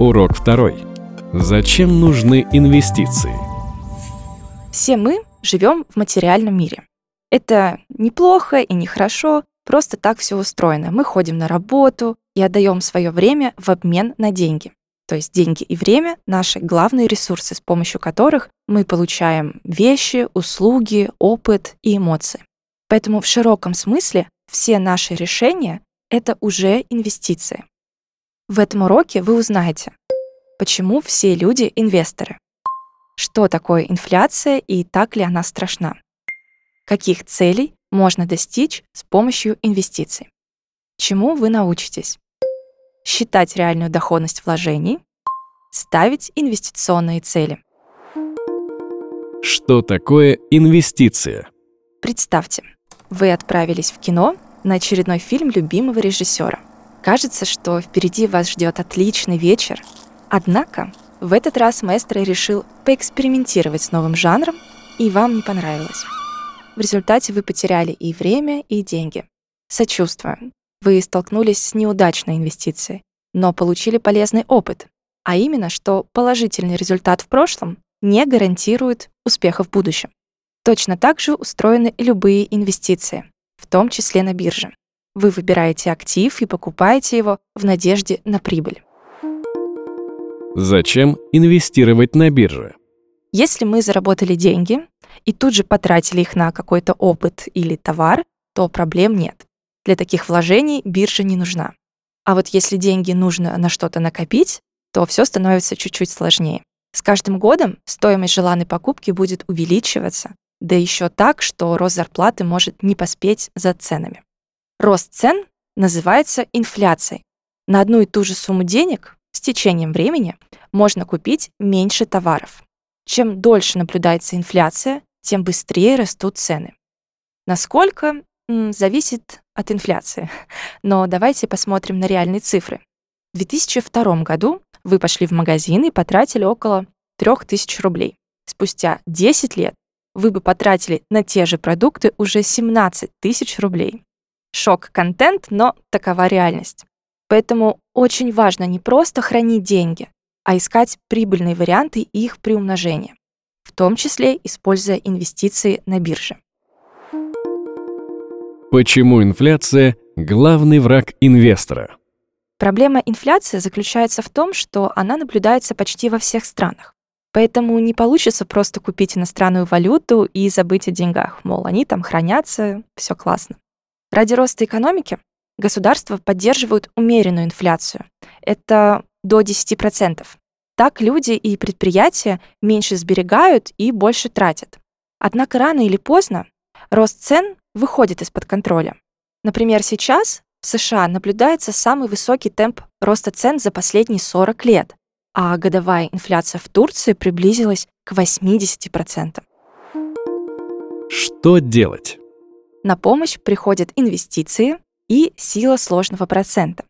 Урок второй. Зачем нужны инвестиции? Все мы живем в материальном мире. Это неплохо и нехорошо, просто так все устроено. Мы ходим на работу и отдаем свое время в обмен на деньги. То есть деньги и время — наши главные ресурсы, с помощью которых мы получаем вещи, услуги, опыт и эмоции. Поэтому в широком смысле все наши решения — это уже инвестиции. В этом уроке вы узнаете, почему все люди инвесторы, что такое инфляция и так ли она страшна, каких целей можно достичь с помощью инвестиций, чему вы научитесь, считать реальную доходность вложений, ставить инвестиционные цели. Что такое инвестиция? Представьте, вы отправились в кино на очередной фильм любимого режиссера – Кажется, что впереди вас ждет отличный вечер. Однако в этот раз маэстро решил поэкспериментировать с новым жанром, и вам не понравилось. В результате вы потеряли и время, и деньги. Сочувствую. Вы столкнулись с неудачной инвестицией, но получили полезный опыт, а именно, что положительный результат в прошлом не гарантирует успеха в будущем. Точно так же устроены и любые инвестиции, в том числе на бирже. Вы выбираете актив и покупаете его в надежде на прибыль. Зачем инвестировать на бирже? Если мы заработали деньги и тут же потратили их на какой-то опыт или товар, то проблем нет. Для таких вложений биржа не нужна. А вот если деньги нужно на что-то накопить, то все становится чуть-чуть сложнее. С каждым годом стоимость желанной покупки будет увеличиваться, да еще так, что рост зарплаты может не поспеть за ценами. Рост цен называется инфляцией. На одну и ту же сумму денег с течением времени можно купить меньше товаров. Чем дольше наблюдается инфляция, тем быстрее растут цены. Насколько зависит от инфляции. Но давайте посмотрим на реальные цифры. В 2002 году вы пошли в магазин и потратили около 3000 рублей. Спустя 10 лет вы бы потратили на те же продукты уже 17 тысяч рублей. Шок-контент, но такова реальность. Поэтому очень важно не просто хранить деньги, а искать прибыльные варианты их приумножения, в том числе используя инвестиции на бирже. Почему инфляция – главный враг инвестора? Проблема инфляции заключается в том, что она наблюдается почти во всех странах. Поэтому не получится просто купить иностранную валюту и забыть о деньгах. Мол, они там хранятся, все классно. Ради роста экономики государства поддерживают умеренную инфляцию. Это до 10%. Так люди и предприятия меньше сберегают и больше тратят. Однако рано или поздно рост цен выходит из-под контроля. Например, сейчас в США наблюдается самый высокий темп роста цен за последние 40 лет, а годовая инфляция в Турции приблизилась к 80%. Что делать? На помощь приходят инвестиции и сила сложного процента.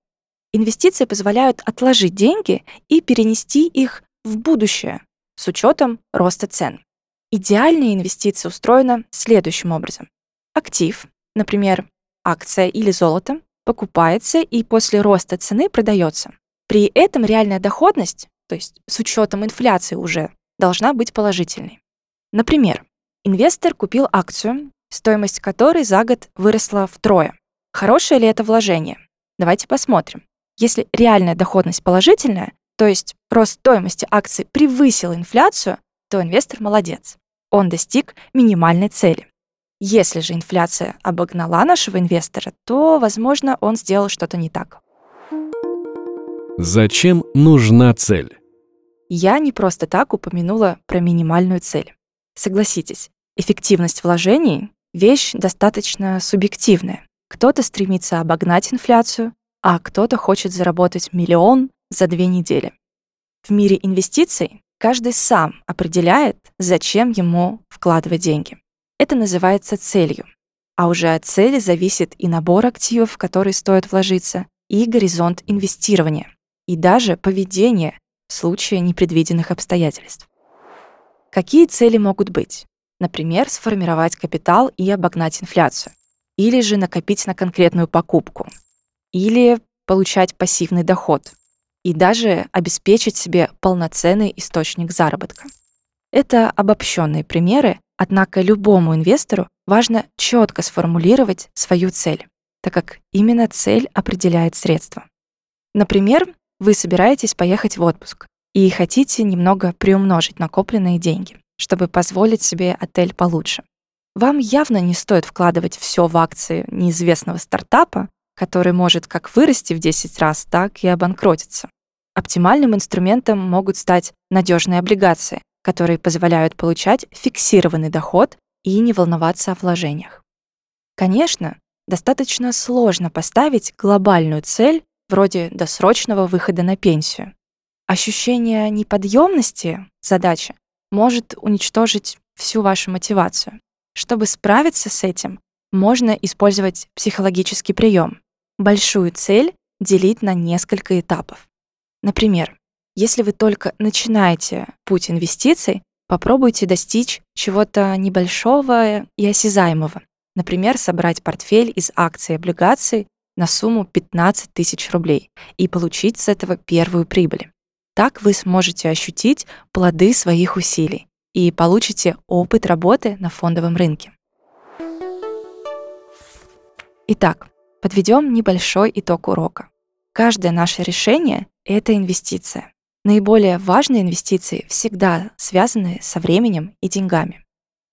Инвестиции позволяют отложить деньги и перенести их в будущее с учетом роста цен. Идеальная инвестиция устроена следующим образом. Актив, например, акция или золото, покупается и после роста цены продается. При этом реальная доходность, то есть с учетом инфляции уже, должна быть положительной. Например, инвестор купил акцию стоимость которой за год выросла втрое. Хорошее ли это вложение? Давайте посмотрим. Если реальная доходность положительная, то есть рост стоимости акций превысил инфляцию, то инвестор молодец. Он достиг минимальной цели. Если же инфляция обогнала нашего инвестора, то, возможно, он сделал что-то не так. Зачем нужна цель? Я не просто так упомянула про минимальную цель. Согласитесь, эффективность вложений вещь достаточно субъективная. Кто-то стремится обогнать инфляцию, а кто-то хочет заработать миллион за две недели. В мире инвестиций каждый сам определяет, зачем ему вкладывать деньги. Это называется целью. А уже от цели зависит и набор активов, в которые стоит вложиться, и горизонт инвестирования, и даже поведение в случае непредвиденных обстоятельств. Какие цели могут быть? Например, сформировать капитал и обогнать инфляцию. Или же накопить на конкретную покупку. Или получать пассивный доход. и даже обеспечить себе полноценный источник заработка. Это обобщенные примеры, однако любому инвестору важно четко сформулировать свою цель, так как именно цель определяет средства. Например, вы собираетесь поехать в отпуск и хотите немного приумножить накопленные деньги, чтобы позволить себе отель получше. Вам явно не стоит вкладывать все в акции неизвестного стартапа, который может как вырасти в 10 раз, так и обанкротиться. Оптимальным инструментом могут стать надежные облигации, которые позволяют получать фиксированный доход и не волноваться о вложениях. Конечно, достаточно сложно поставить глобальную цель вроде досрочного выхода на пенсию. Ощущение неподъемности задачи может уничтожить всю вашу мотивацию. Чтобы справиться с этим, можно использовать психологический прием. Большую цель делить на несколько этапов. Например, если вы только начинаете путь инвестиций, попробуйте достичь чего-то небольшого и осязаемого. Например, собрать портфель из акций и облигаций на сумму 15 тысяч рублей и получить с этого первую прибыль. Так вы сможете ощутить плоды своих усилий и получите опыт работы на фондовом рынке. Итак, подведем небольшой итог урока. Каждое наше решение — это инвестиция. Наиболее важные инвестиции всегда связаны со временем и деньгами.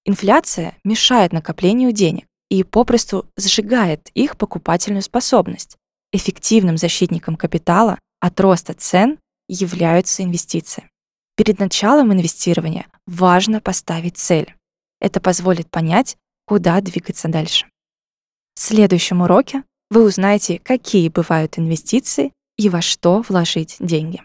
Инфляция мешает накоплению денег и попросту сжигает их покупательную способность. Эффективным защитником капитала от роста цен являются инвестиции. Перед началом инвестирования важно поставить цель. Это позволит понять, куда двигаться дальше. В следующем уроке вы узнаете, какие бывают инвестиции и во что вложить деньги.